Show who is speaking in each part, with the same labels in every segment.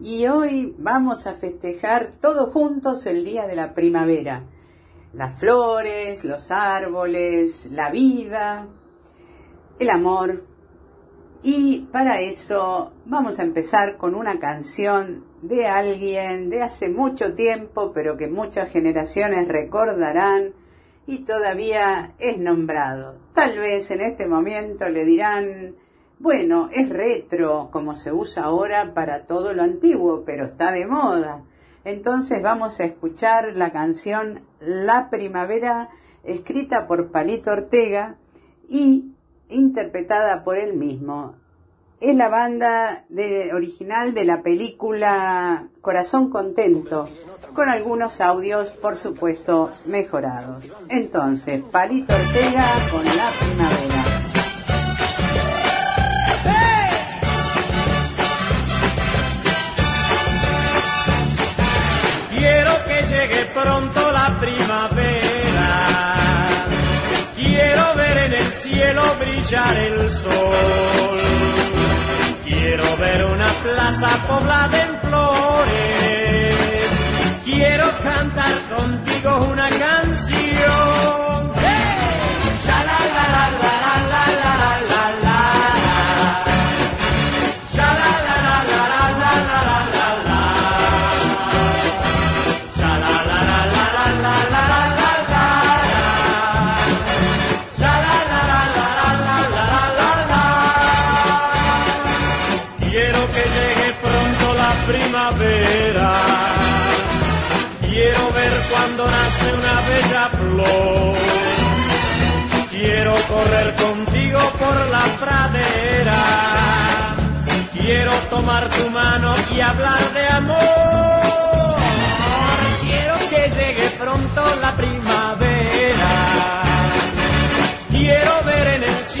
Speaker 1: Y hoy vamos a festejar todos juntos el día de la primavera. Las flores, los árboles, la vida, el amor. Y para eso vamos a empezar con una canción de alguien de hace mucho tiempo, pero que muchas generaciones recordarán y todavía es nombrado. Tal vez en este momento le dirán, bueno, es retro, como se usa ahora para todo lo antiguo, pero está de moda. Entonces vamos a escuchar la canción La Primavera, escrita por Palito Ortega y interpretada por él mismo. Es la banda original de la película Corazón Contento, con algunos audios, por supuesto, mejorados. Entonces, Palito Ortega con La Primavera.
Speaker 2: Pronto la primavera. Quiero ver en el cielo brillar el sol. Quiero ver una plaza poblada en flores. Quiero cantar contigo una canción. Correr contigo por la pradera. Quiero tomar tu mano y hablar de amor. Quiero que llegue pronto la primavera. Quiero ver en el cielo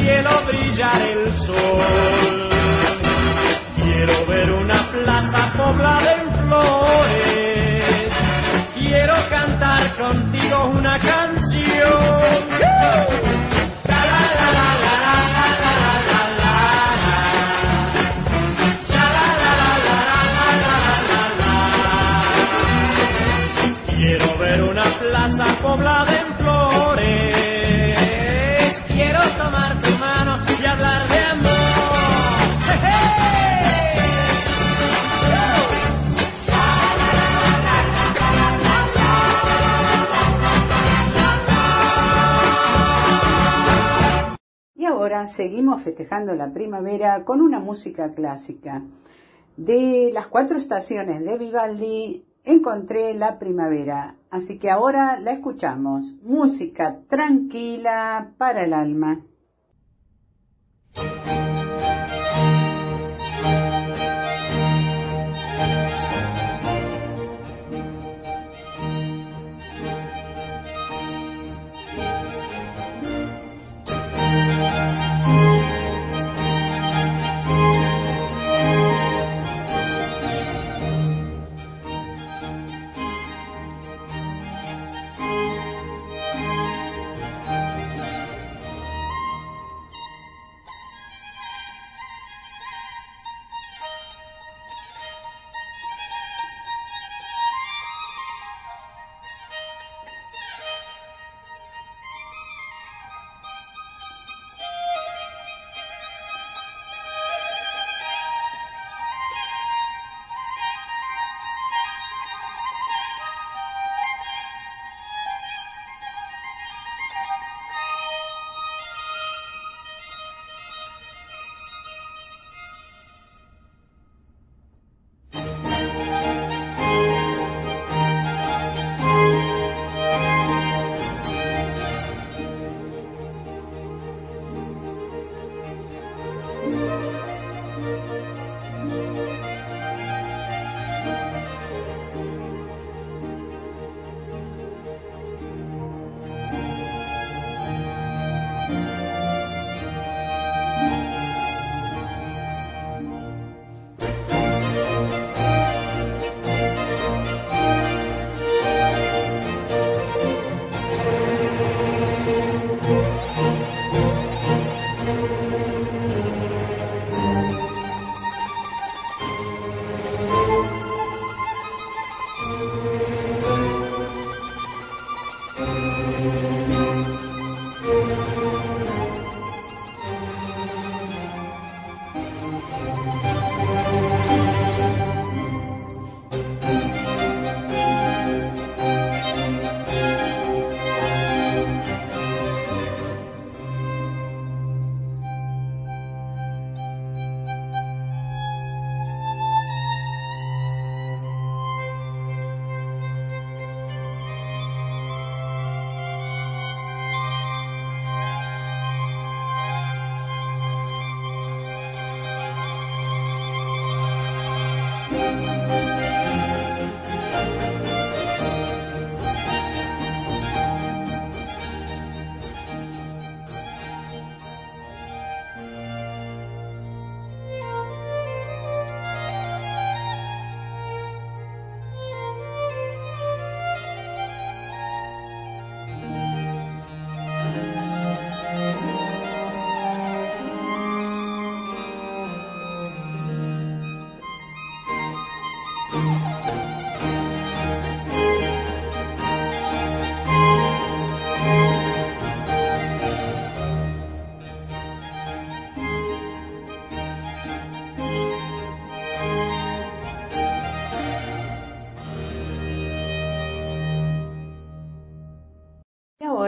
Speaker 1: seguimos festejando la primavera con una música clásica. De las cuatro estaciones de Vivaldi encontré la primavera, así que ahora la escuchamos. Música tranquila para el alma.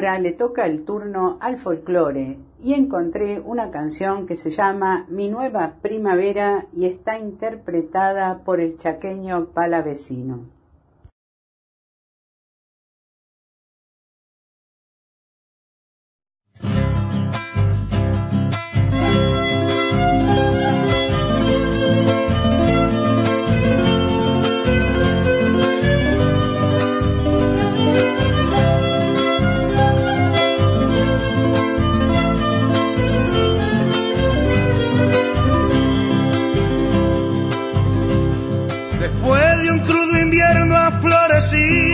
Speaker 1: Ahora le toca el turno al folclore y encontré una canción que se llama Mi nueva primavera y está interpretada por el chaqueño Palavecino.
Speaker 3: see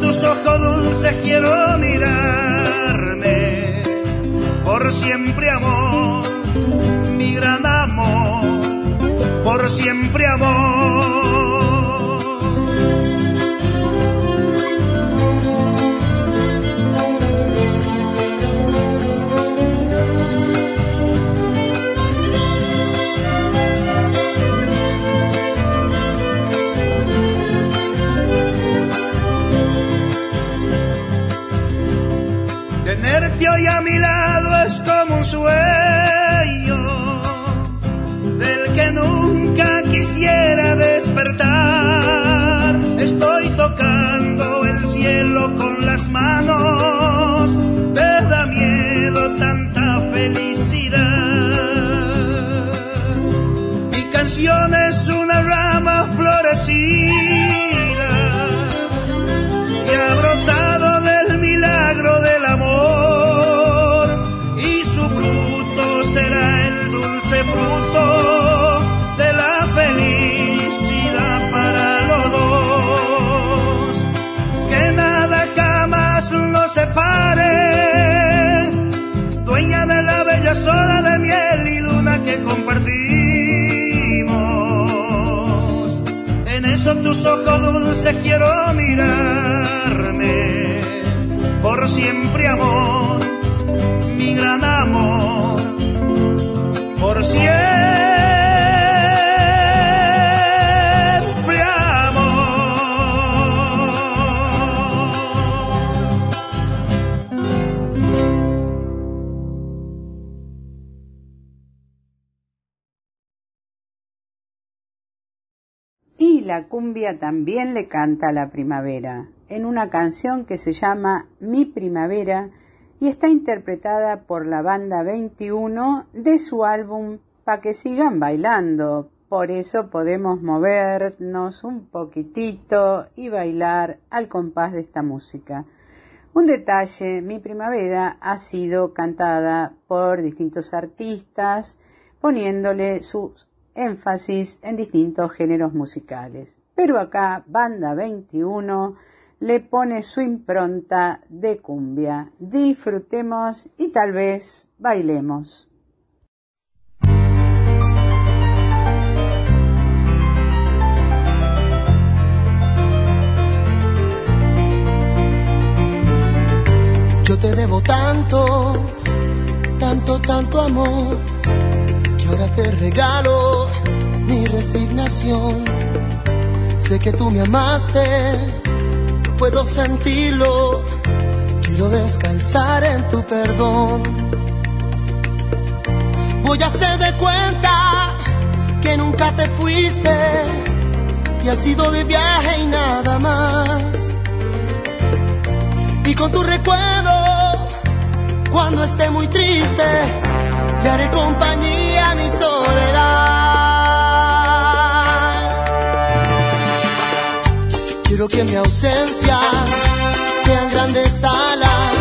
Speaker 3: tus ojos dulces quiero mirarme, por siempre amor, mi gran amor, por siempre amor. Tus ojos dulces quiero mirarme, por siempre amor, mi gran amor. Por siempre
Speaker 1: cumbia también le canta a la primavera, en una canción que se llama Mi Primavera, y está interpretada por la banda 21 de su álbum Pa' que sigan bailando. Por eso podemos movernos un poquitito y bailar al compás de esta música. Un detalle, mi primavera ha sido cantada por distintos artistas, poniéndole su énfasis en distintos géneros musicales. Pero acá, Banda 21 le pone su impronta de cumbia. Disfrutemos y tal vez bailemos.
Speaker 4: Yo te debo tanto, tanto, tanto amor, que ahora te regalo resignación. Sé que tú me amaste puedo sentirlo. Quiero descansar en tu perdón. Voy a hacer de cuenta que nunca te fuiste, que has ido de viaje y nada más. Y con tu recuerdo, cuando esté muy triste, le haré compañía a mi soledad. Quiero que mi ausencia sean grandes alas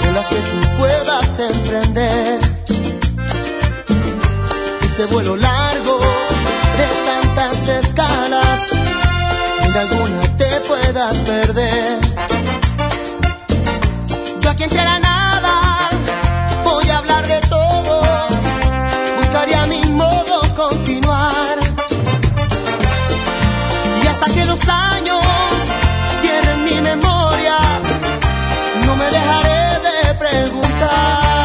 Speaker 4: con las que tú puedas emprender. Ese vuelo largo de tantas escalas, en alguna te puedas perder. Yo aquí entre la nada voy a hablar de todo, buscaría mi modo continuar. Y hasta que los años me dejaré de preguntar.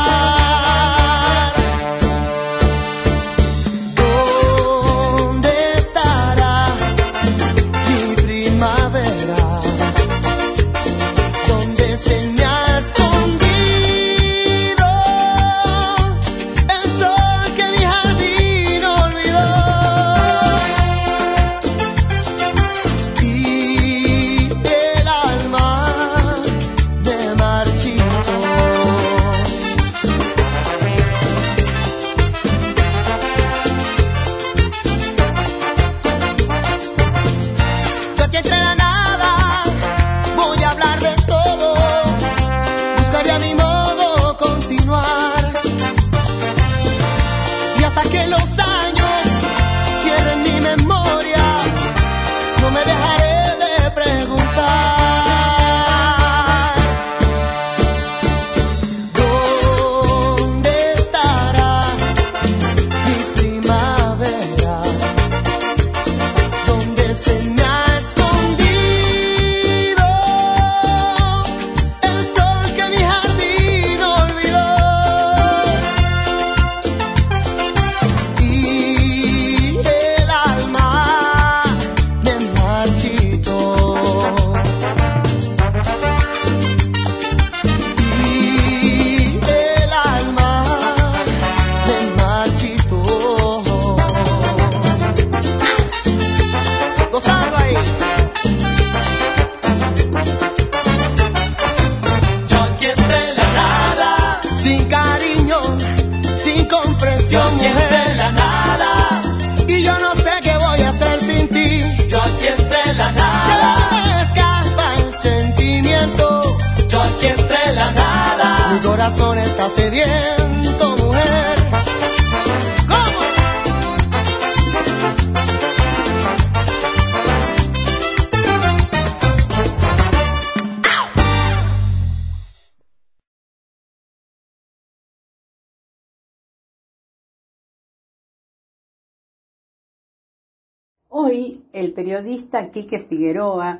Speaker 4: El
Speaker 1: periodista Quique Figueroa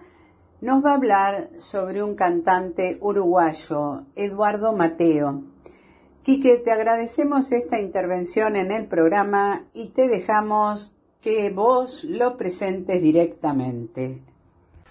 Speaker 1: nos va a hablar sobre un cantante uruguayo, Eduardo Mateo. Quique, te agradecemos esta intervención en el programa y te dejamos que vos lo presentes directamente.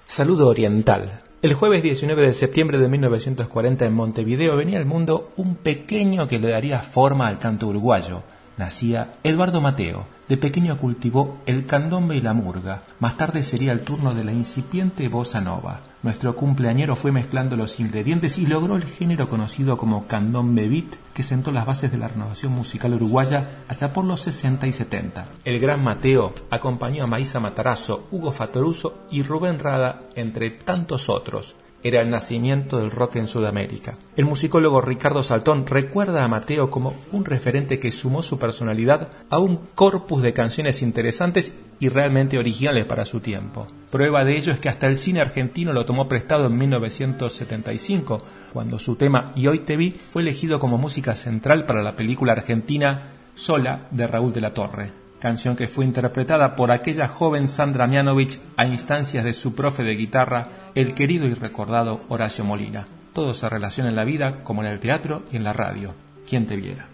Speaker 5: Saludo oriental. El jueves 19 de septiembre de 1940 en Montevideo venía al mundo un pequeño que le daría forma al canto uruguayo. Nacía Eduardo Mateo. De pequeño cultivó el candombe y la murga. Más tarde sería el turno de la incipiente bossa nova. Nuestro cumpleañero fue mezclando los ingredientes y logró el género conocido como candombe beat, que sentó las bases de la renovación musical uruguaya allá por los 60 y 70. El gran Mateo acompañó a Maísa Matarazzo, Hugo Fatoruso y Rubén Rada, entre tantos otros era el nacimiento del rock en Sudamérica. El musicólogo Ricardo Saltón recuerda a Mateo como un referente que sumó su personalidad a un corpus de canciones interesantes y realmente originales para su tiempo. Prueba de ello es que hasta el cine argentino lo tomó prestado en 1975, cuando su tema Y hoy te vi fue elegido como música central para la película argentina Sola de Raúl de la Torre canción que fue interpretada por aquella joven Sandra Mianovich a instancias de su profe de guitarra, el querido y recordado Horacio Molina. Todo se relaciona en la vida como en el teatro y en la radio. ¿Quién te viera?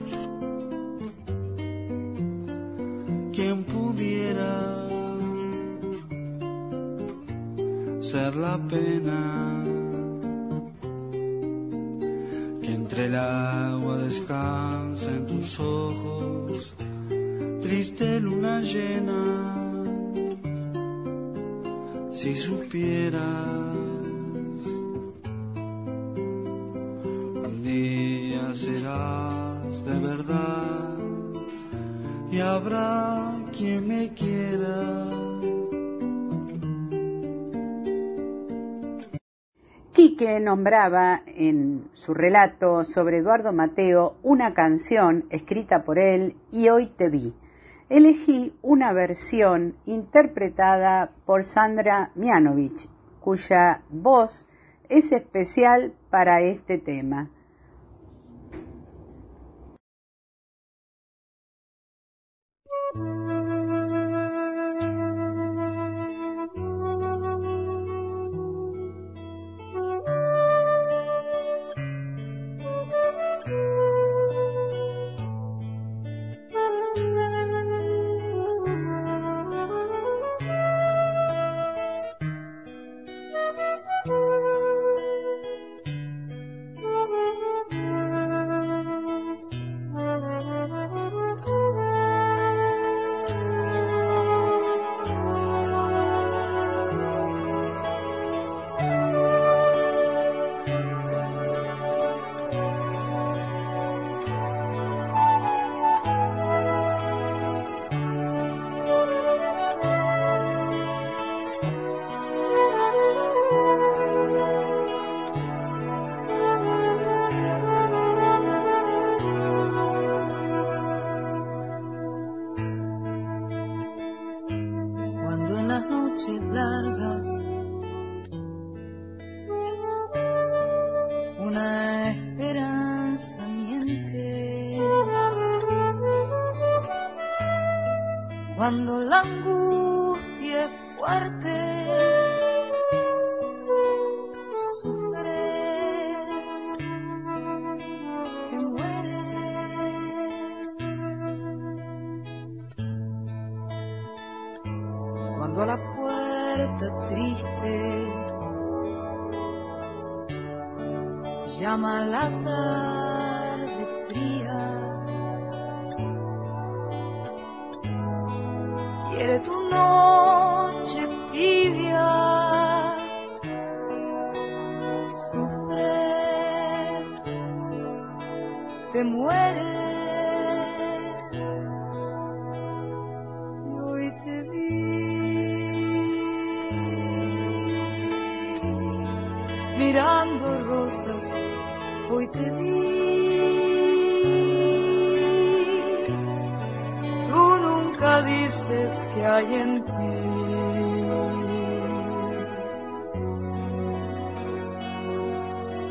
Speaker 3: quien pudiera ser la pena que entre el agua descansa en tus ojos, triste luna llena, si supieras un día serás de verdad y habrá quien me quiera
Speaker 6: que nombraba en su relato sobre Eduardo Mateo una canción escrita por él y hoy te vi. Elegí una versión interpretada por Sandra Mianovich, cuya voz es especial para este tema.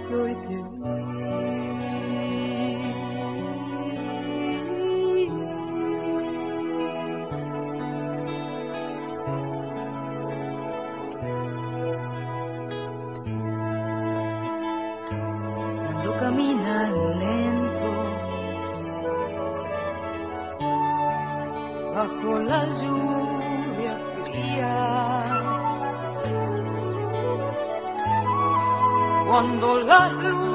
Speaker 6: đôi thuyền nguy cuando la luz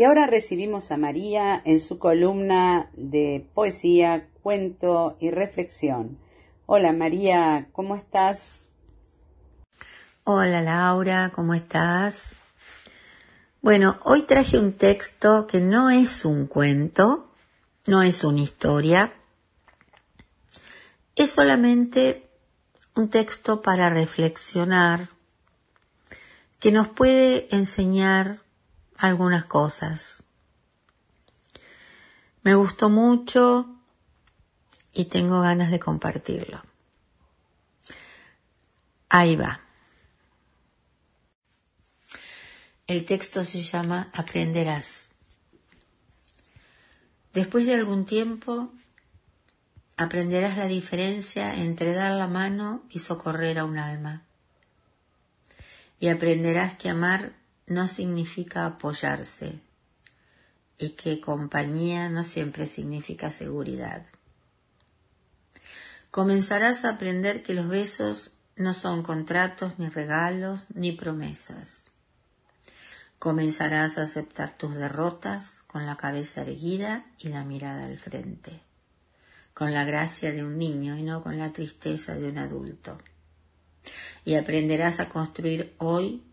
Speaker 6: Y ahora recibimos a María en su columna de poesía, cuento y reflexión. Hola María, ¿cómo estás?
Speaker 7: Hola Laura, ¿cómo estás? Bueno, hoy traje un texto que no es un cuento, no es una historia, es solamente un texto para reflexionar que nos puede enseñar algunas cosas. Me gustó mucho y tengo ganas de compartirlo. Ahí va. El texto se llama Aprenderás. Después de algún tiempo, aprenderás la diferencia entre dar la mano y socorrer a un alma. Y aprenderás que amar no significa apoyarse y que compañía no siempre significa seguridad. Comenzarás a aprender que los besos no son contratos, ni regalos, ni promesas. Comenzarás a aceptar tus derrotas con la cabeza erguida y la mirada al frente, con la gracia de un niño y no con la tristeza de un adulto. Y aprenderás a construir hoy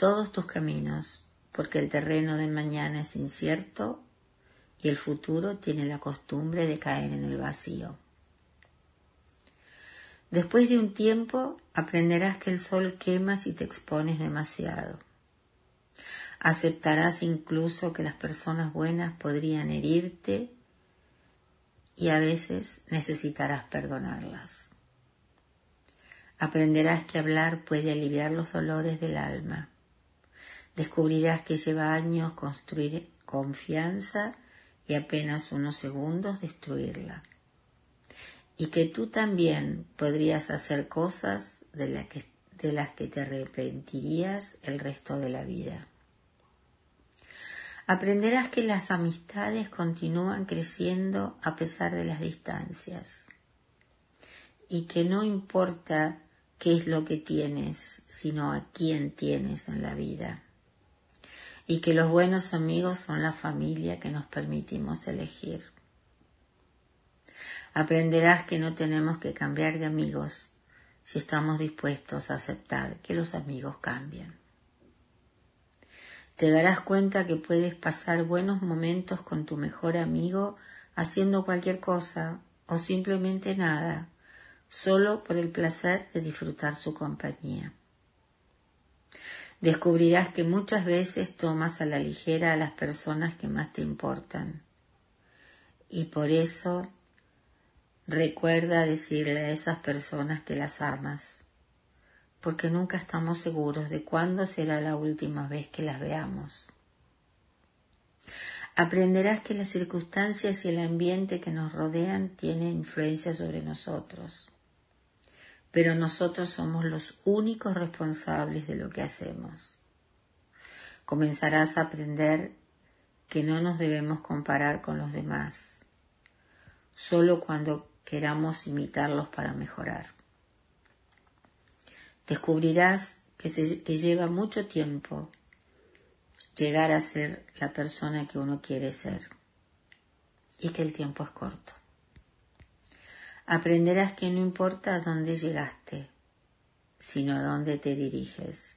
Speaker 7: todos tus caminos, porque el terreno del mañana es incierto y el futuro tiene la costumbre de caer en el vacío. Después de un tiempo aprenderás que el sol quema si te expones demasiado Aceptarás incluso que las personas buenas podrían herirte y a veces necesitarás perdonarlas. Aprenderás que hablar puede aliviar los dolores del alma. Descubrirás que lleva años construir confianza y apenas unos segundos destruirla. Y que tú también podrías hacer cosas de, de las que te arrepentirías el resto de la vida. Aprenderás que las amistades continúan creciendo a pesar de las distancias y que no importa qué es lo que tienes, sino a quién tienes en la vida. Y que los buenos amigos son la familia que nos permitimos elegir. Aprenderás que no tenemos que cambiar de amigos si estamos dispuestos a aceptar que los amigos cambian. Te darás cuenta que puedes pasar buenos momentos con tu mejor amigo haciendo cualquier cosa o simplemente nada, solo por el placer de disfrutar su compañía. Descubrirás que muchas veces tomas a la ligera a las personas que más te importan. Y por eso recuerda decirle a esas personas que las amas porque nunca estamos seguros de cuándo será la última vez que las veamos. Aprenderás que las circunstancias y el ambiente que nos rodean tienen influencia sobre nosotros, pero nosotros somos los únicos responsables de lo que hacemos. Comenzarás a aprender que no nos debemos comparar con los demás, solo cuando queramos imitarlos para mejorar descubrirás que, lleva mucho tiempo llegar a ser la persona que uno quiere ser y que el tiempo es corto. Aprenderás que no importa a dónde llegaste, sino a dónde te diriges.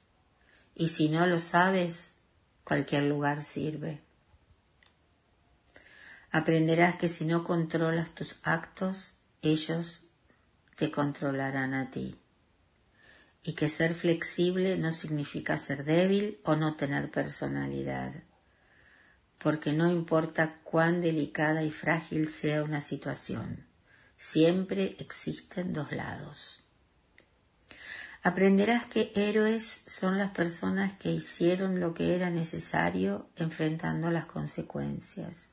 Speaker 7: Y si no lo sabes, cualquier lugar sirve. Aprenderás que si no controlas tus actos, ellos te controlarán a ti y que ser flexible no significa ser débil o no tener personalidad, porque no importa cuán delicada y frágil sea una situación, siempre existen dos lados. Aprenderás que héroes son las personas que hicieron lo que era necesario enfrentando las consecuencias.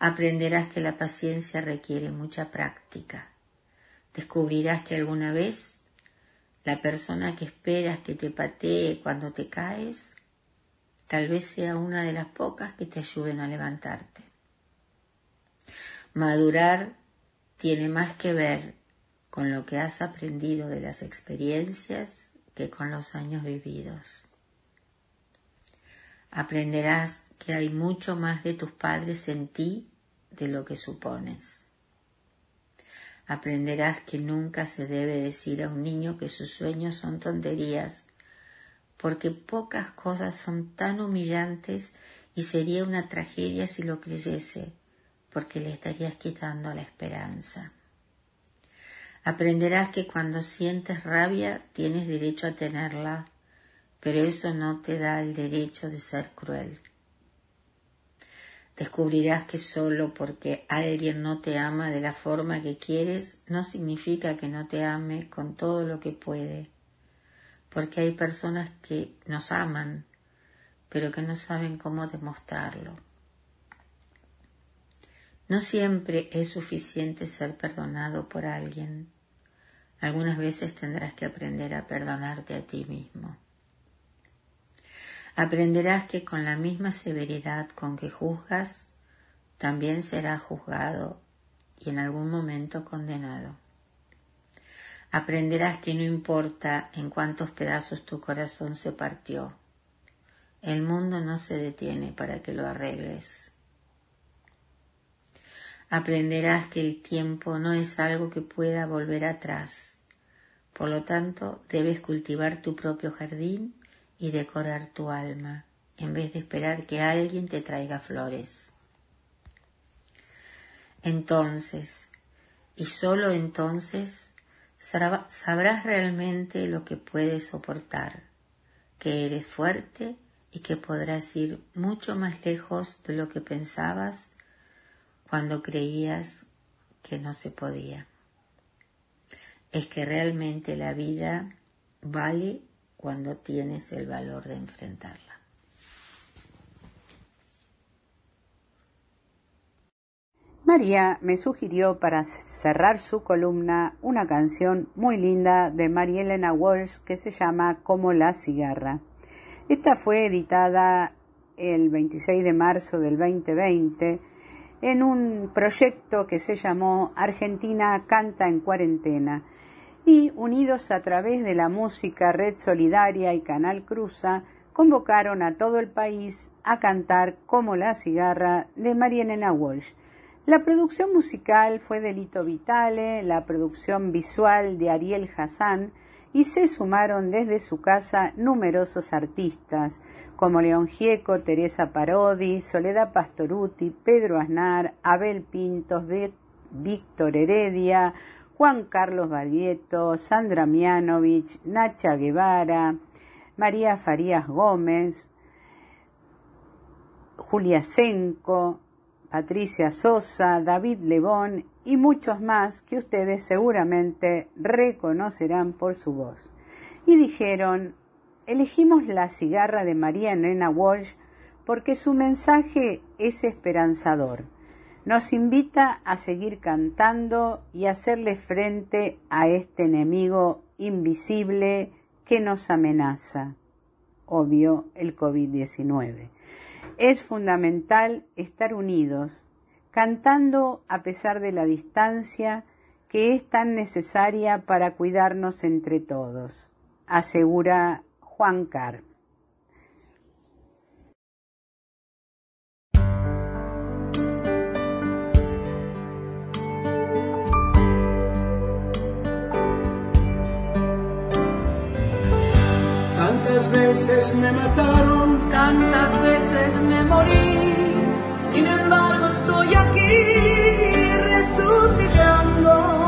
Speaker 7: Aprenderás que la paciencia requiere mucha práctica. Descubrirás que alguna vez la persona que esperas que te patee cuando te caes, tal vez sea una de las pocas que te ayuden a levantarte. Madurar tiene más que ver con lo que has aprendido de las experiencias que con los años vividos. Aprenderás que hay mucho más de tus padres en ti de lo que supones. Aprenderás que nunca se debe decir a un niño que sus sueños son tonterías, porque pocas cosas son tan humillantes y sería una tragedia si lo creyese, porque le estarías quitando la esperanza. Aprenderás que cuando sientes rabia tienes derecho a tenerla, pero eso no te da el derecho de ser cruel. Descubrirás que solo porque alguien no te ama de la forma que quieres no significa que no te ame con todo lo que puede, porque hay personas que nos aman, pero que no saben cómo demostrarlo. No siempre es suficiente ser perdonado por alguien. Algunas veces tendrás que aprender a perdonarte a ti mismo. Aprenderás que con la misma severidad con que juzgas, también serás juzgado y en algún momento condenado. Aprenderás que no importa en cuántos pedazos tu corazón se partió, el mundo no se detiene para que lo arregles. Aprenderás que el tiempo no es algo que pueda volver atrás. Por lo tanto, debes cultivar tu propio jardín y decorar tu alma en vez de esperar que alguien te traiga flores. Entonces, y sólo entonces, sabrás realmente lo que puedes soportar, que eres fuerte y que podrás ir mucho más lejos de lo que pensabas cuando creías que no se podía. Es que realmente la vida vale cuando tienes el valor de enfrentarla.
Speaker 1: María me sugirió para cerrar su columna una canción muy linda de María Elena Walsh que se llama Como la cigarra. Esta fue editada el 26 de marzo del 2020 en un proyecto que se llamó Argentina Canta en Cuarentena y, unidos a través de la música Red Solidaria y Canal Cruza, convocaron a todo el país a cantar como la cigarra de Marianena Walsh. La producción musical fue de Lito Vitale, la producción visual de Ariel Hassan y se sumaron desde su casa numerosos artistas como León Gieco, Teresa Parodi, Soledad Pastoruti, Pedro Aznar, Abel Pintos, Víctor Heredia, Juan Carlos Barrieto, Sandra Mianovich, Nacha Guevara, María Farías Gómez, Julia Senco, Patricia Sosa, David Lebón y muchos más que ustedes seguramente reconocerán por su voz. Y dijeron, elegimos la cigarra de María Nena Walsh porque su mensaje es esperanzador nos invita a seguir cantando y hacerle frente a este enemigo invisible que nos amenaza, obvio el COVID-19. Es fundamental estar unidos, cantando a pesar de la distancia que es tan necesaria para cuidarnos entre todos, asegura Juan Carr.
Speaker 8: veces me mataron,
Speaker 9: tantas veces me morí.
Speaker 8: Sin embargo estoy aquí resucitando.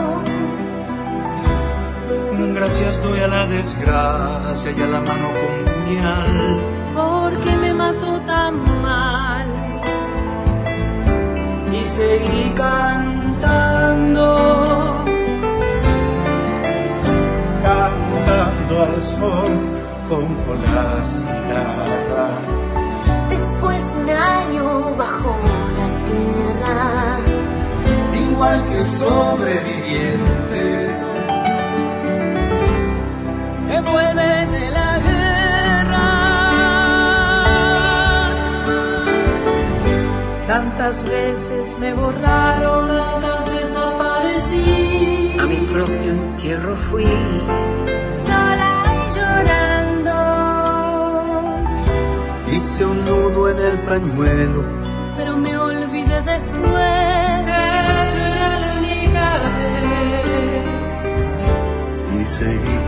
Speaker 8: Gracias doy a la desgracia y a la mano con puñal.
Speaker 9: Porque me mató tan mal.
Speaker 8: Y seguí cantando. Cantando al sol como la cigarra.
Speaker 10: Después de un año bajo la tierra,
Speaker 8: igual que sobreviviente, veces me borraron,
Speaker 9: tantas desaparecí.
Speaker 11: A mi propio entierro fui.
Speaker 9: Sola y llorando
Speaker 8: hice un nudo en el pañuelo.
Speaker 9: Pero me olvidé después.
Speaker 8: Era la única vez
Speaker 4: seguí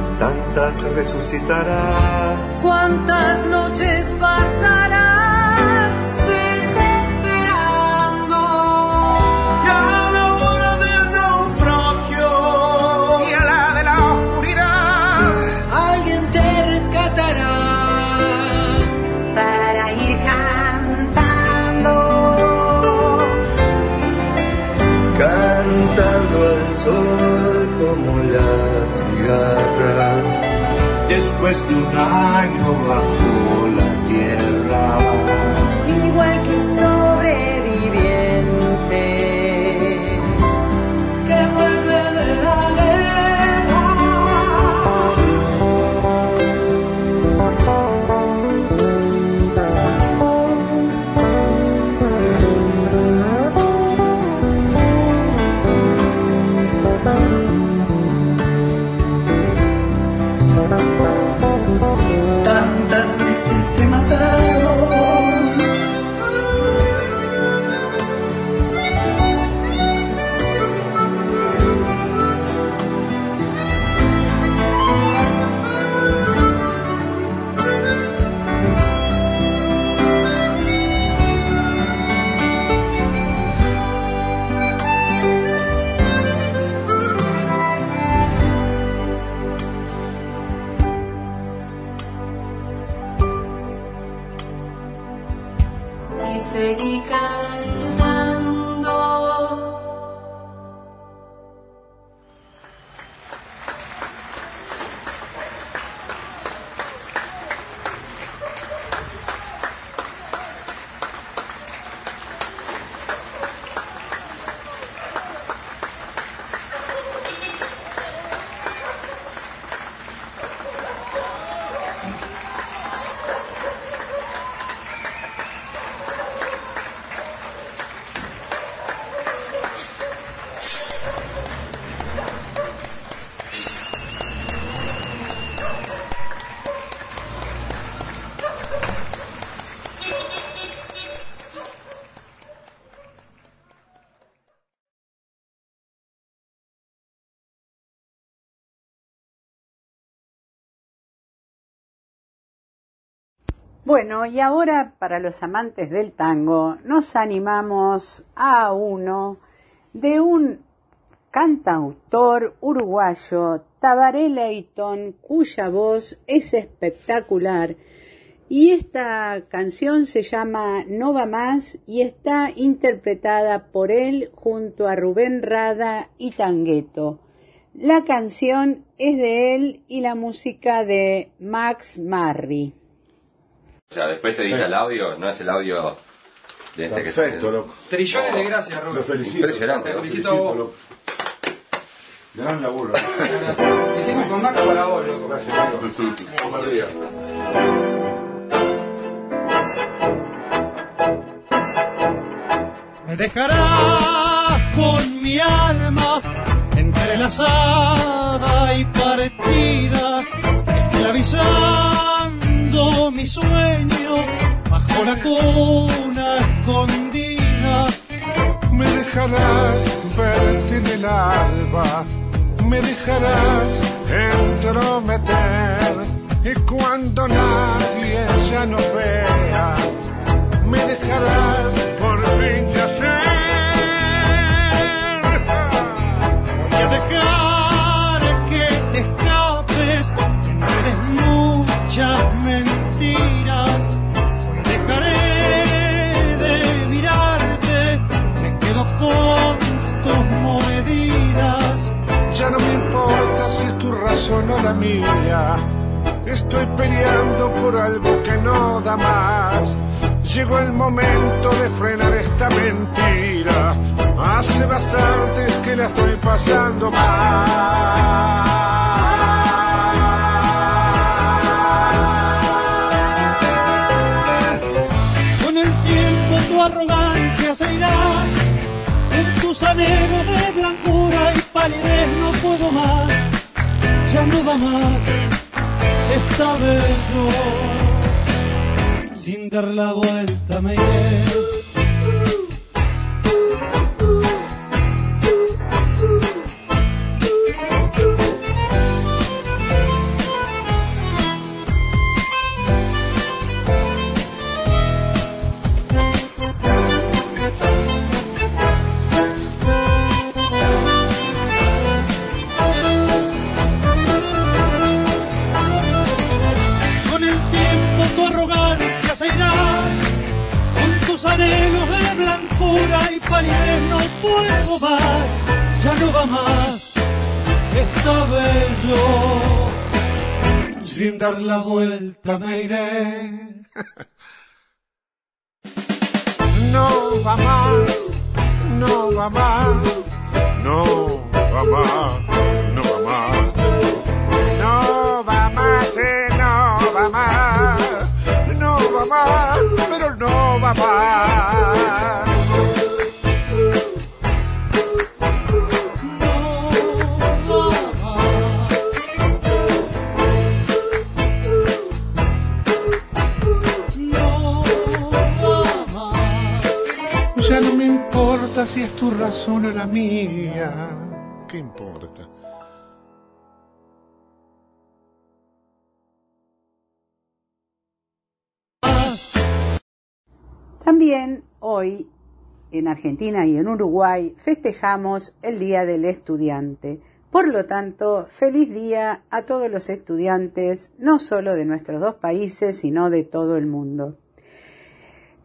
Speaker 4: tantas resucitarás.
Speaker 9: ¿Cuántas noches pasarás desesperando?
Speaker 12: Y a la hora del naufragio,
Speaker 13: Y a la de la oscuridad,
Speaker 9: Alguien te rescatará.
Speaker 14: para ir cantando.
Speaker 4: Cantando al sol como la cigarra.
Speaker 10: Después de un año bajo la
Speaker 1: Bueno, y ahora para los amantes del tango nos animamos a uno de un cantautor uruguayo, Tabaré Leighton, cuya voz es espectacular. Y esta canción se llama No va más y está interpretada por él junto a Rubén Rada y Tangueto. La canción es de él y la música de Max Marri.
Speaker 15: O sea, después se edita el audio, no es el audio de este
Speaker 16: Perfecto,
Speaker 15: que
Speaker 16: loco.
Speaker 17: Trillones de gracias, Rubén.
Speaker 16: Lo felicito.
Speaker 15: Impresionante,
Speaker 17: felicito a vos.
Speaker 16: loco. Gran laburo.
Speaker 17: Lo hicimos con Max para vos, loco.
Speaker 16: Gracias.
Speaker 18: Me dejarás con mi alma entrelazada y partida, esclavizando mi sueño bajo la cuna escondida.
Speaker 19: Me dejarás verte en el alba, me dejarás entrometer y cuando nadie ya nos vea, me dejarás por fin yacer.
Speaker 18: Voy a dejar que te escapes entre muchas mentiras. Dejaré de mirarte, me quedo con tus moredidas.
Speaker 19: Ya no me importa si es tu razón o la mía. Estoy peleando por algo que no da más. Llegó el momento de frenar esta mentira. Hace bastante que la estoy pasando mal.
Speaker 18: Anhelos de blancura y palidez no puedo más, ya no va más esta vez yo. Sin dar la vuelta me iré.
Speaker 1: También hoy en Argentina y en Uruguay festejamos el Día del Estudiante. Por lo tanto, feliz día a todos los estudiantes, no solo de nuestros dos países, sino de todo el mundo.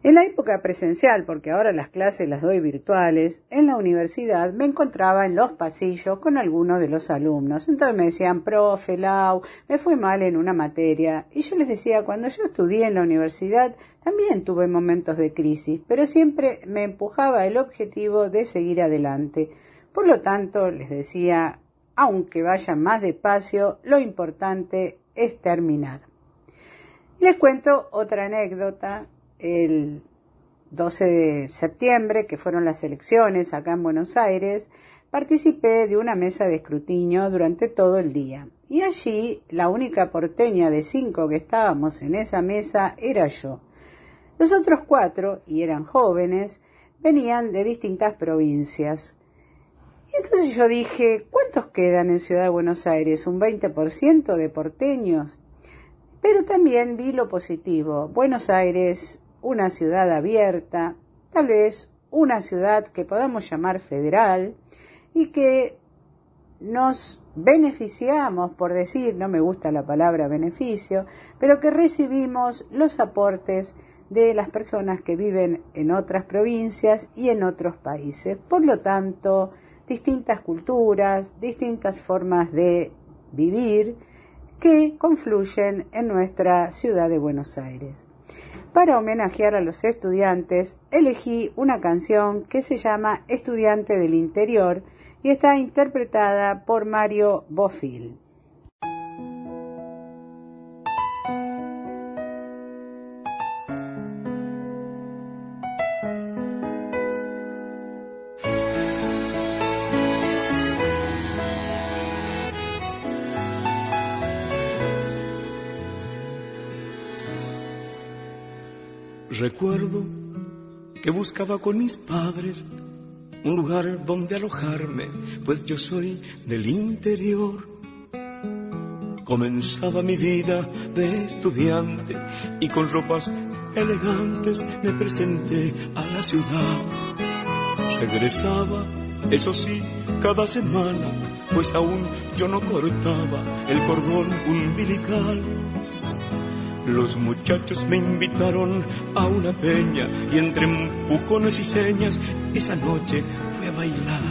Speaker 1: En la época presencial, porque ahora las clases las doy virtuales, en la universidad me encontraba en los pasillos con algunos de los alumnos. Entonces me decían, profe, Lau, me fue mal en una materia. Y yo les decía, cuando yo estudié en la universidad, también tuve momentos de crisis, pero siempre me empujaba el objetivo de seguir adelante. Por lo tanto, les decía, aunque vayan más despacio, lo importante es terminar. Les cuento otra anécdota el 12 de septiembre, que fueron las elecciones acá en Buenos Aires, participé de una mesa de escrutinio durante todo el día. Y allí la única porteña de cinco que estábamos en esa mesa era yo. Los otros cuatro, y eran jóvenes, venían de distintas provincias. Y entonces yo dije, ¿cuántos quedan en Ciudad de Buenos Aires? ¿Un 20% de porteños? Pero también vi lo positivo. Buenos Aires una ciudad abierta, tal vez una ciudad que podamos llamar federal y que nos beneficiamos, por decir, no me gusta la palabra beneficio, pero que recibimos los aportes de las personas que viven en otras provincias y en otros países. Por lo tanto, distintas culturas, distintas formas de vivir que confluyen en nuestra ciudad de Buenos Aires. Para homenajear a los estudiantes, elegí una canción que se llama Estudiante del Interior y está interpretada por Mario Bofil.
Speaker 8: Recuerdo que buscaba con mis padres un lugar donde alojarme, pues yo soy del interior. Comenzaba mi vida de estudiante y con ropas elegantes me presenté a la ciudad. Regresaba, eso sí, cada semana, pues aún yo no cortaba el cordón umbilical. Los muchachos me invitaron a una peña y entre empujones y señas esa noche fui a bailar.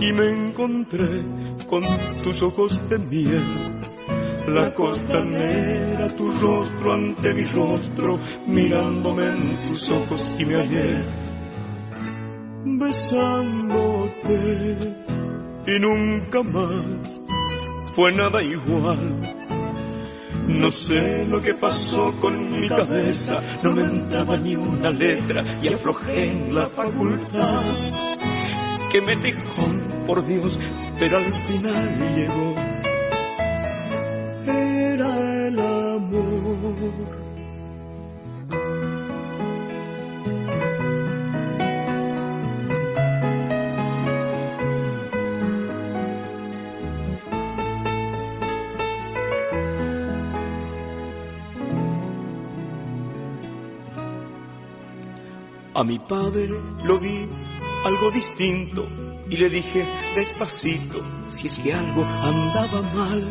Speaker 8: Y me encontré con tus ojos de miel, la costanera, tu rostro ante mi rostro, mirándome en tus ojos y me hallé. Besándote y nunca más fue nada igual No sé lo que pasó con mi cabeza, no me entraba ni una letra y aflojé en la facultad. Que me dejó, por Dios, pero al final llegó. Era el amor. A mi padre lo vi algo distinto y le dije despacito si es que algo andaba mal.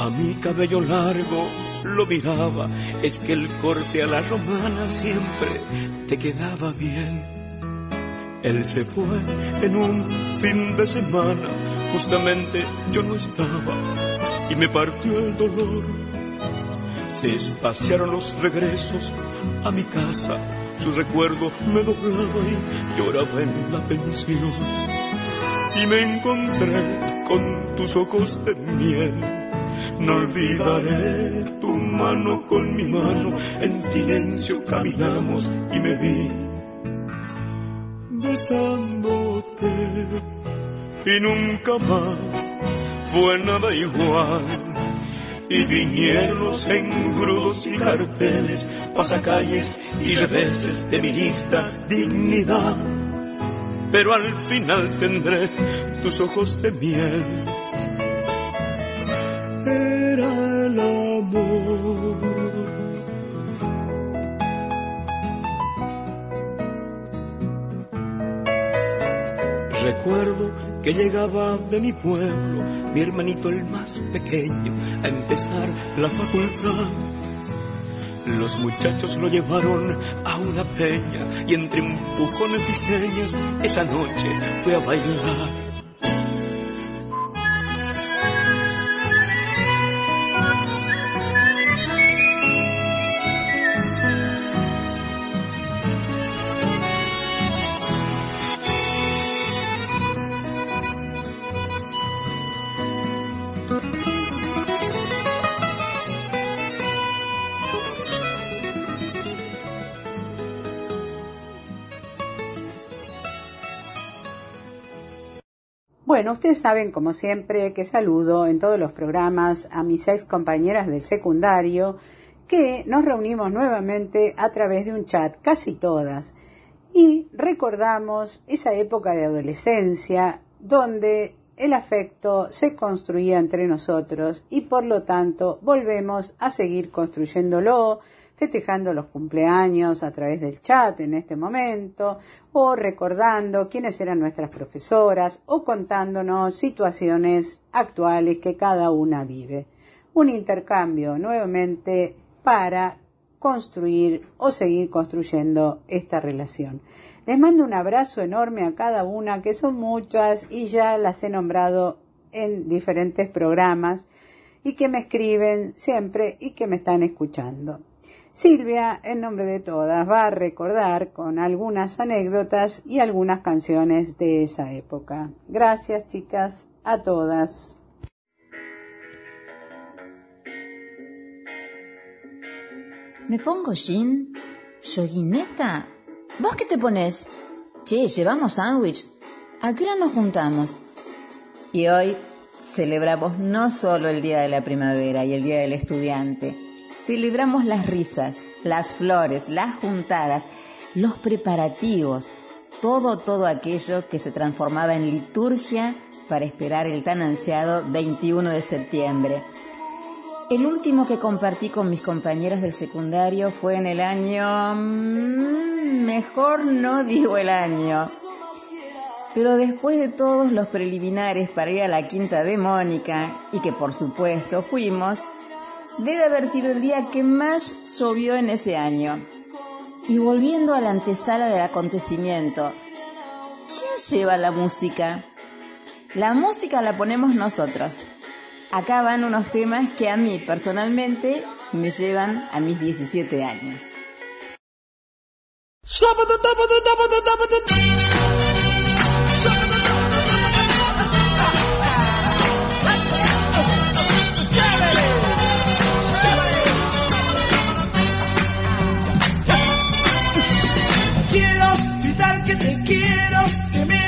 Speaker 8: A mi cabello largo lo miraba, es que el corte a la romana siempre te quedaba bien. Él se fue en un fin de semana, justamente yo no estaba y me partió el dolor. Se espaciaron los regresos a mi casa su recuerdo me doblaba y lloraba en la pensión. Y me encontré con tus ojos de miel. No olvidaré tu mano con mi mano, en silencio caminamos y me vi besándote. Y nunca más fue nada igual y los engrudos y carteles, pasacalles y reveses de mi lista dignidad. Pero al final tendré tus ojos de miel. Que llegaba de mi pueblo, mi hermanito el más pequeño, a empezar la facultad. Los muchachos lo llevaron a una peña y entre empujones y señas esa noche fue a bailar.
Speaker 1: Bueno, ustedes saben, como siempre, que saludo en todos los programas a mis seis compañeras del secundario, que nos reunimos nuevamente a través de un chat, casi todas, y recordamos esa época de adolescencia donde el afecto se construía entre nosotros y por lo tanto volvemos a seguir construyéndolo, festejando los cumpleaños a través del chat en este momento, o recordando quiénes eran nuestras profesoras, o contándonos situaciones actuales que cada una vive. Un intercambio nuevamente para construir o seguir construyendo esta relación. Les mando un abrazo enorme a cada una, que son muchas y ya las he nombrado en diferentes programas y que me escriben siempre y que me están escuchando. Silvia, en nombre de todas, va a recordar con algunas anécdotas y algunas canciones de esa época. Gracias, chicas, a todas.
Speaker 20: ¿Me pongo jean? ¿Yoguineta? ¿Vos qué te pones? Che, llevamos sándwich. ¿A qué hora nos juntamos? Y hoy celebramos no solo el Día de la Primavera y el Día del Estudiante, celebramos las risas, las flores, las juntadas, los preparativos, todo, todo aquello que se transformaba en liturgia para esperar el tan ansiado 21 de septiembre. El último que compartí con mis compañeras del secundario fue en el año... Mm, mejor no digo el año. Pero después de todos los preliminares para ir a la quinta de Mónica, y que por supuesto fuimos, debe haber sido el día que más llovió en ese año. Y volviendo a la antesala del acontecimiento, ¿quién lleva la música? La música la ponemos nosotros. Acá van unos temas que a mí personalmente me llevan a mis 17 años.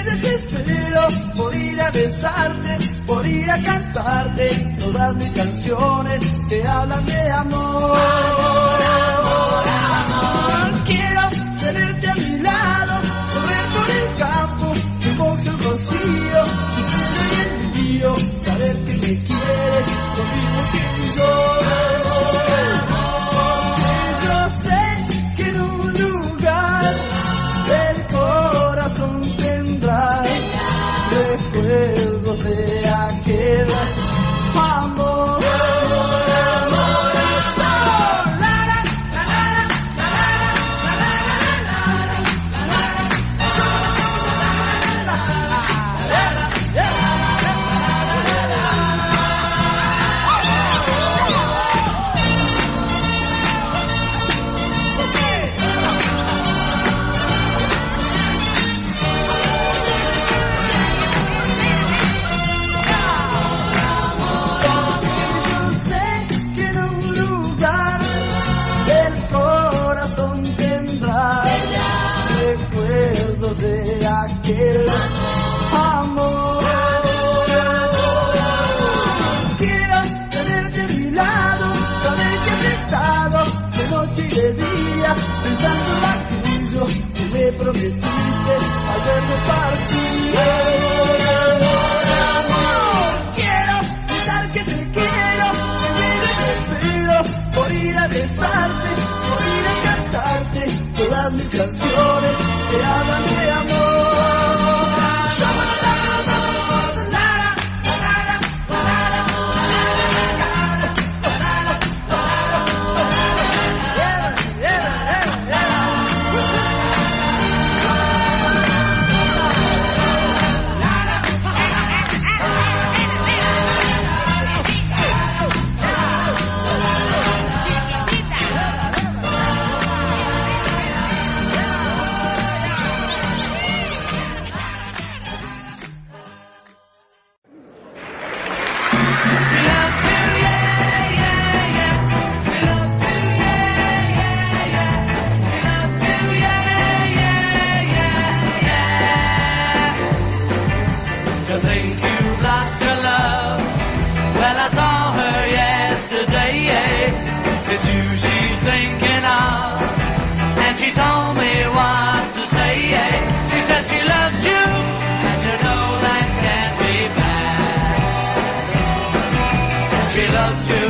Speaker 3: desespero por ir a besarte, por ir a cantarte todas mis canciones que hablan de amor. Amor, amor, amor. Quiero tenerte a mi lado, correr por el campo, que moje el rocío, y el mío, saber que me quieres.
Speaker 21: love to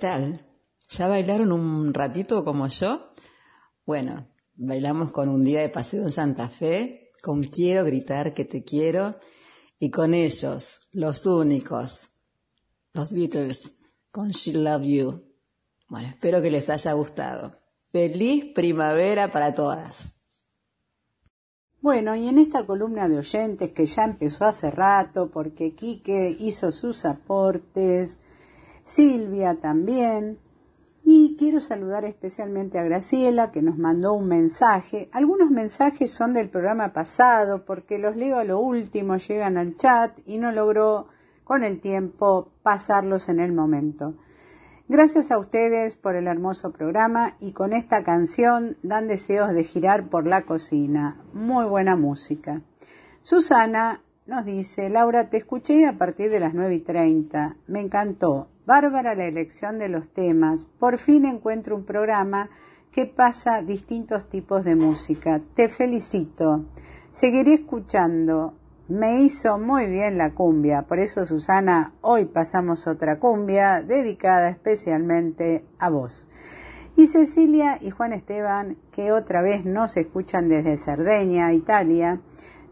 Speaker 20: tal? ¿Ya bailaron un ratito como yo? Bueno, bailamos con un día de paseo en Santa Fe, con Quiero gritar que te quiero, y con ellos, los únicos, los Beatles, con She Love You. Bueno, espero que les haya gustado. Feliz primavera para todas.
Speaker 1: Bueno, y en esta columna de oyentes que ya empezó hace rato porque Quique hizo sus aportes, Silvia también, y quiero saludar especialmente a Graciela que nos mandó un mensaje. Algunos mensajes son del programa pasado porque los leo a lo último, llegan al chat y no logró con el tiempo pasarlos en el momento. Gracias a ustedes por el hermoso programa y con esta canción dan deseos de girar por la cocina. Muy buena música. Susana nos dice, Laura, te escuché a partir de las 9 y 30. Me encantó. Bárbara la elección de los temas. Por fin encuentro un programa que pasa distintos tipos de música. Te felicito. Seguiré escuchando. Me hizo muy bien la cumbia, por eso Susana, hoy pasamos otra cumbia dedicada especialmente a vos. Y Cecilia y Juan Esteban, que otra vez nos escuchan desde Cerdeña, Italia,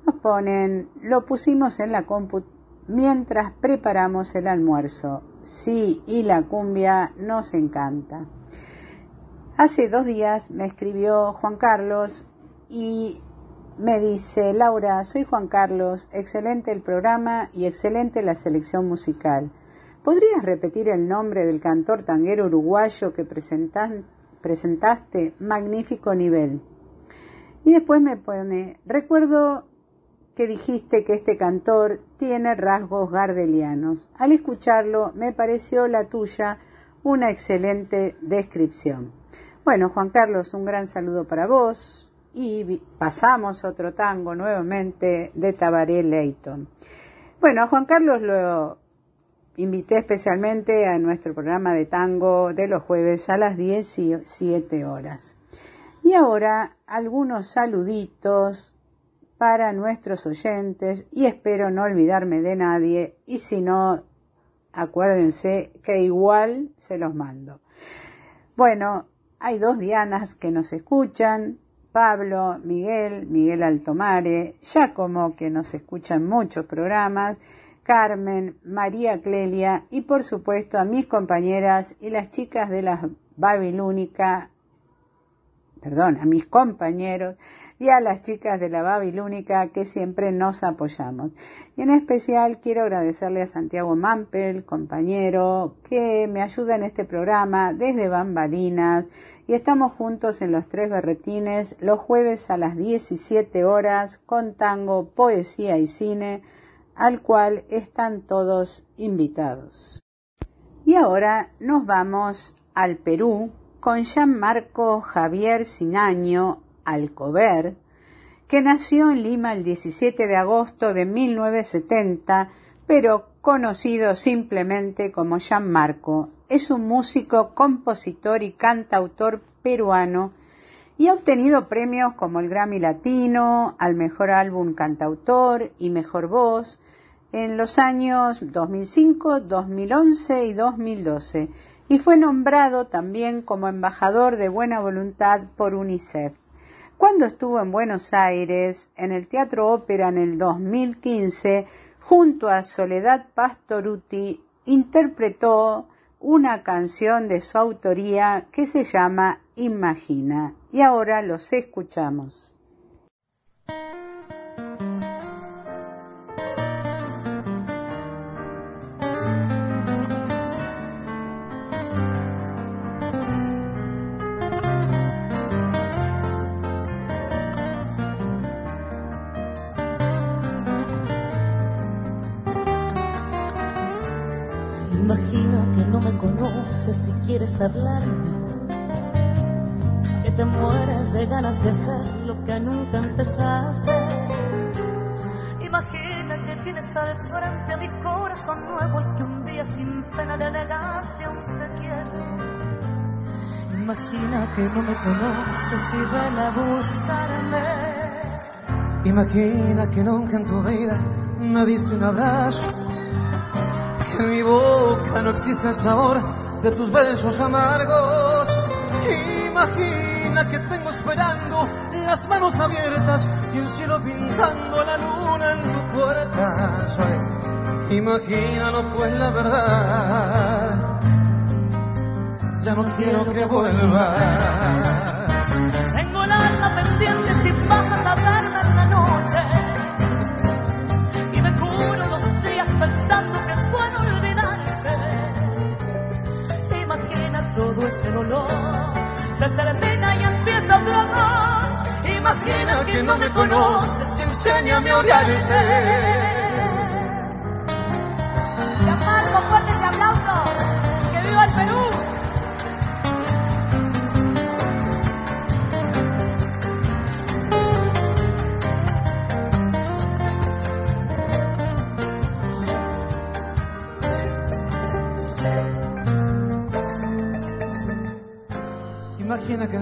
Speaker 1: nos ponen, lo pusimos en la compu mientras preparamos el almuerzo. Sí, y la cumbia nos encanta. Hace dos días me escribió Juan Carlos y me dice, Laura, soy Juan Carlos, excelente el programa y excelente la selección musical. ¿Podrías repetir el nombre del cantor tanguero uruguayo que presentaste? Magnífico nivel. Y después me pone, recuerdo que dijiste que este cantor tiene rasgos gardelianos. Al escucharlo me pareció la tuya una excelente descripción. Bueno, Juan Carlos, un gran saludo para vos, y pasamos otro tango nuevamente de Tabaré Leighton. Bueno, a Juan Carlos lo invité especialmente a nuestro programa de tango de los jueves a las 17 horas. Y ahora algunos saluditos para nuestros oyentes y espero no olvidarme de nadie. Y si no, acuérdense que igual se los mando. Bueno, hay dos Dianas que nos escuchan, Pablo, Miguel, Miguel Altomare, Giacomo, que nos escucha en muchos programas, Carmen, María Clelia y por supuesto a mis compañeras y las chicas de la Babilónica, perdón, a mis compañeros y a las chicas de la Babilónica que siempre nos apoyamos. Y en especial quiero agradecerle a Santiago Mampel, compañero, que me ayuda en este programa desde Bambalinas y estamos juntos en los tres berretines los jueves a las 17 horas con tango, poesía y cine, al cual están todos invitados. Y ahora nos vamos al Perú con Gianmarco Javier Sinaño Alcover, que nació en Lima el 17 de agosto de 1970, pero conocido simplemente como Gianmarco es un músico, compositor y cantautor peruano y ha obtenido premios como el Grammy Latino, al Mejor Álbum Cantautor y Mejor Voz en los años 2005, 2011 y 2012 y fue nombrado también como embajador de buena voluntad por UNICEF. Cuando estuvo en Buenos Aires, en el Teatro Ópera en el 2015, junto a Soledad Pastoruti, interpretó una canción de su autoría que se llama Imagina. Y ahora los escuchamos.
Speaker 22: Quieres hablarme, que te mueres de ganas de hacer lo que nunca empezaste. Imagina que tienes al frente a mi corazón nuevo, el que un día sin pena le negaste aún te quiero. Imagina que no me conoces y ven a buscarme.
Speaker 23: Imagina que nunca en tu vida me diste un abrazo, que en mi boca no existe el sabor de tus besos amargos. Imagina que tengo esperando las manos abiertas y el cielo pintando la luna en tu puerta. Imagínalo pues la verdad. Ya no quiero que vuelvas.
Speaker 22: Tengo el alma pendiente si pasas a verme en la noche todo ese dolor, se y empieza otro amor. Imagina que no me conoces y enséñame a odiarte.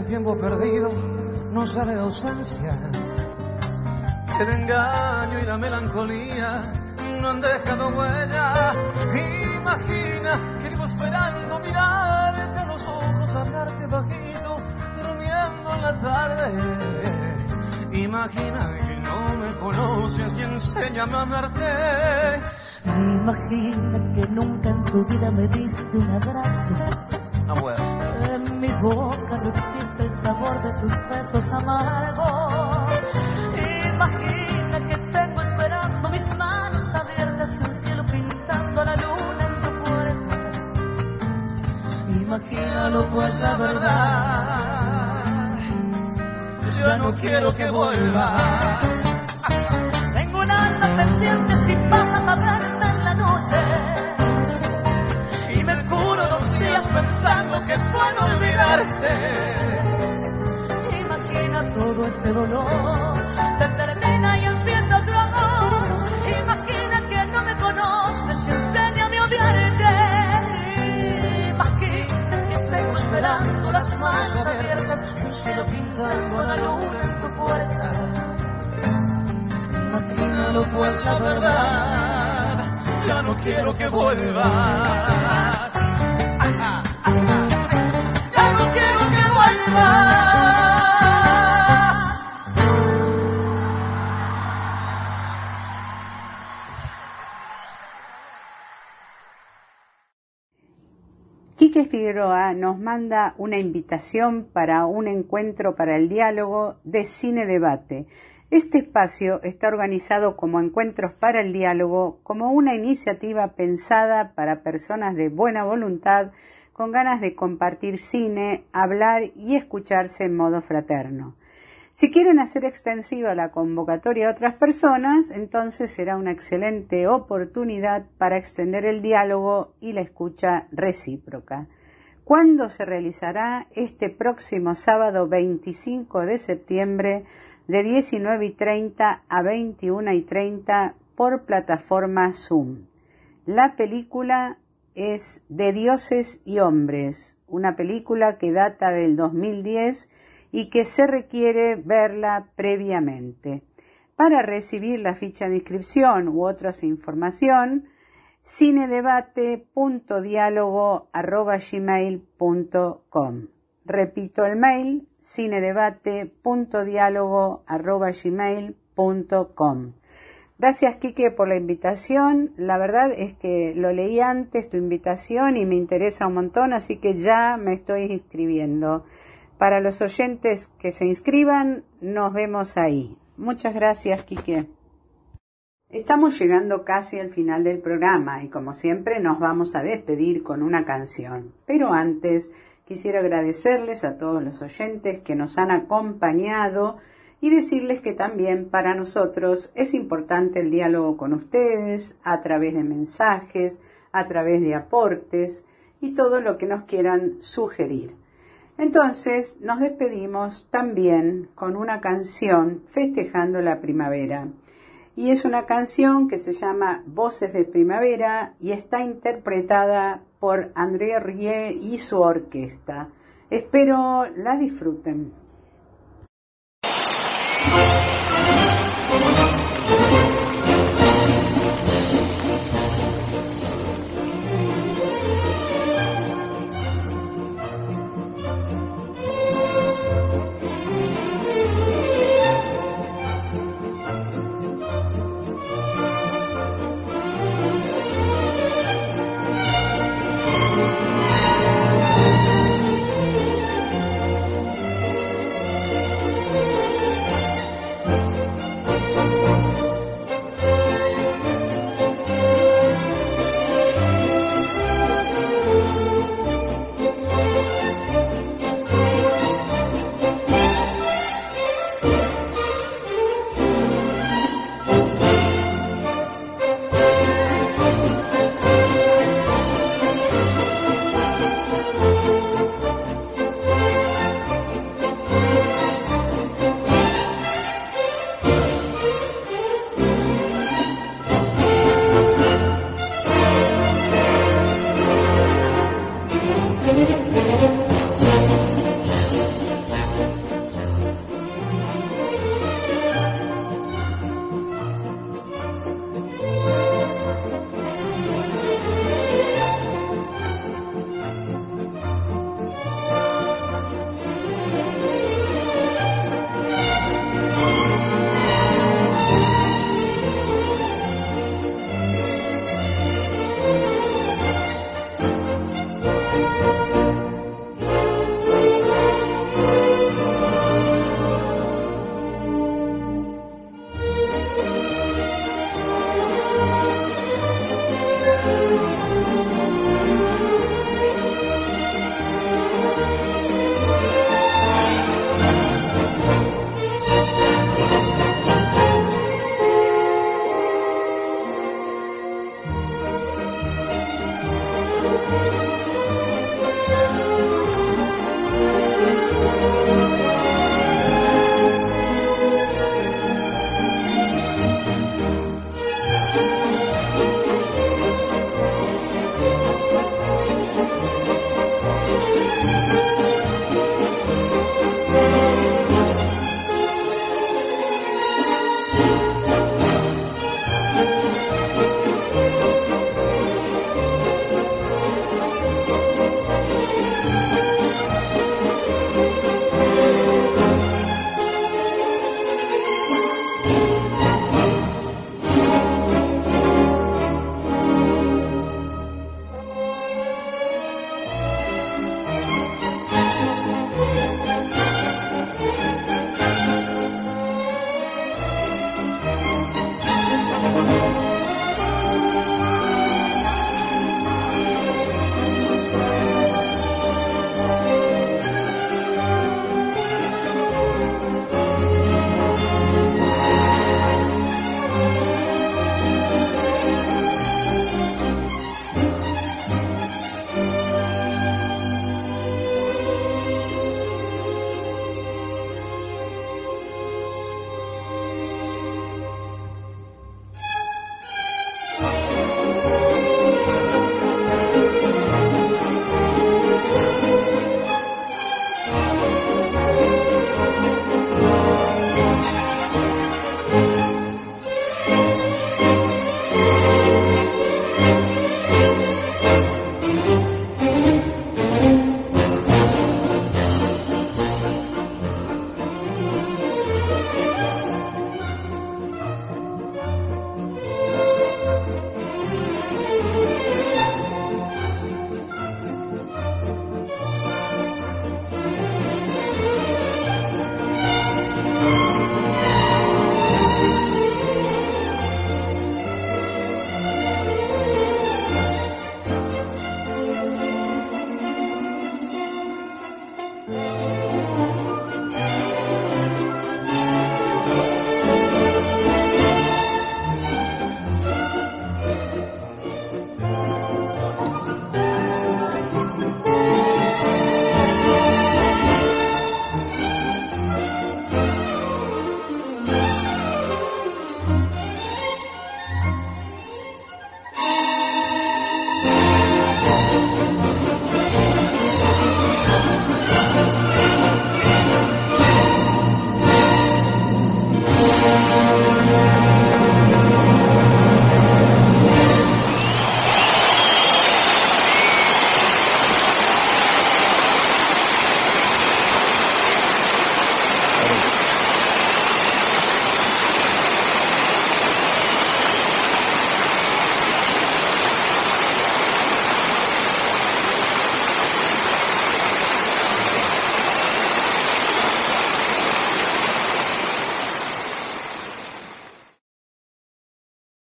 Speaker 23: Tiempo perdido no sabe de ausencia. El engaño y la melancolía no han dejado huella. Imagina que vivo esperando mirarte a los ojos, hablarte bajito, durmiendo en la tarde. Imagina que no me conoces y enséñame a amarte.
Speaker 22: Imagina que nunca en tu vida me diste un abrazo.
Speaker 23: Ah, bueno.
Speaker 22: En mi de tus besos amargos. Imagina que tengo esperando mis manos abiertas y un cielo pintando la luna en tu puerta.
Speaker 23: Imagínalo pues la verdad. Yo no quiero que vuelvas.
Speaker 22: Tengo un alma pendiente si pasas a verme en la noche. Y me curo los días pensando que es bueno olvidarte. Todo este dolor, se termina y empieza otro amor. Imagina que no me conoces y enséñame a odiarte. Imagina que tengo esperando las manos abiertas un cielo pintando la luna en tu puerta.
Speaker 23: Imagínalo pues la verdad. Ya no quiero que vuelvas.
Speaker 22: Ya no quiero que vuelvas.
Speaker 1: Figueroa nos manda una invitación para un encuentro para el diálogo de Cine Debate. Este espacio está organizado como Encuentros para el Diálogo, como una iniciativa pensada para personas de buena voluntad con ganas de compartir cine, hablar y escucharse en modo fraterno. Si quieren hacer extensiva la convocatoria a otras personas, entonces será una excelente oportunidad para extender el diálogo y la escucha recíproca. ¿Cuándo se realizará este próximo sábado 25 de septiembre de 19 y 30 a 21 y 30 por plataforma Zoom? La película es De Dioses y Hombres, una película que data del 2010 y que se requiere verla previamente. Para recibir la ficha de inscripción u otras información, cinedebate.diálogo.gmail.com Repito el mail, cinedebate.diálogo.gmail.com Gracias, Quique, por la invitación. La verdad es que lo leí antes, tu invitación, y me interesa un montón, así que ya me estoy inscribiendo. Para los oyentes que se inscriban, nos vemos ahí. Muchas gracias, Quique. Estamos llegando casi al final del programa y como siempre nos vamos a despedir con una canción. Pero antes quisiera agradecerles a todos los oyentes que nos han acompañado y decirles que también para nosotros es importante el diálogo con ustedes a través de mensajes, a través de aportes y todo lo que nos quieran sugerir. Entonces nos despedimos también con una canción festejando la primavera. Y es una canción que se llama Voces de Primavera y está interpretada por André Rie y su orquesta. Espero la disfruten.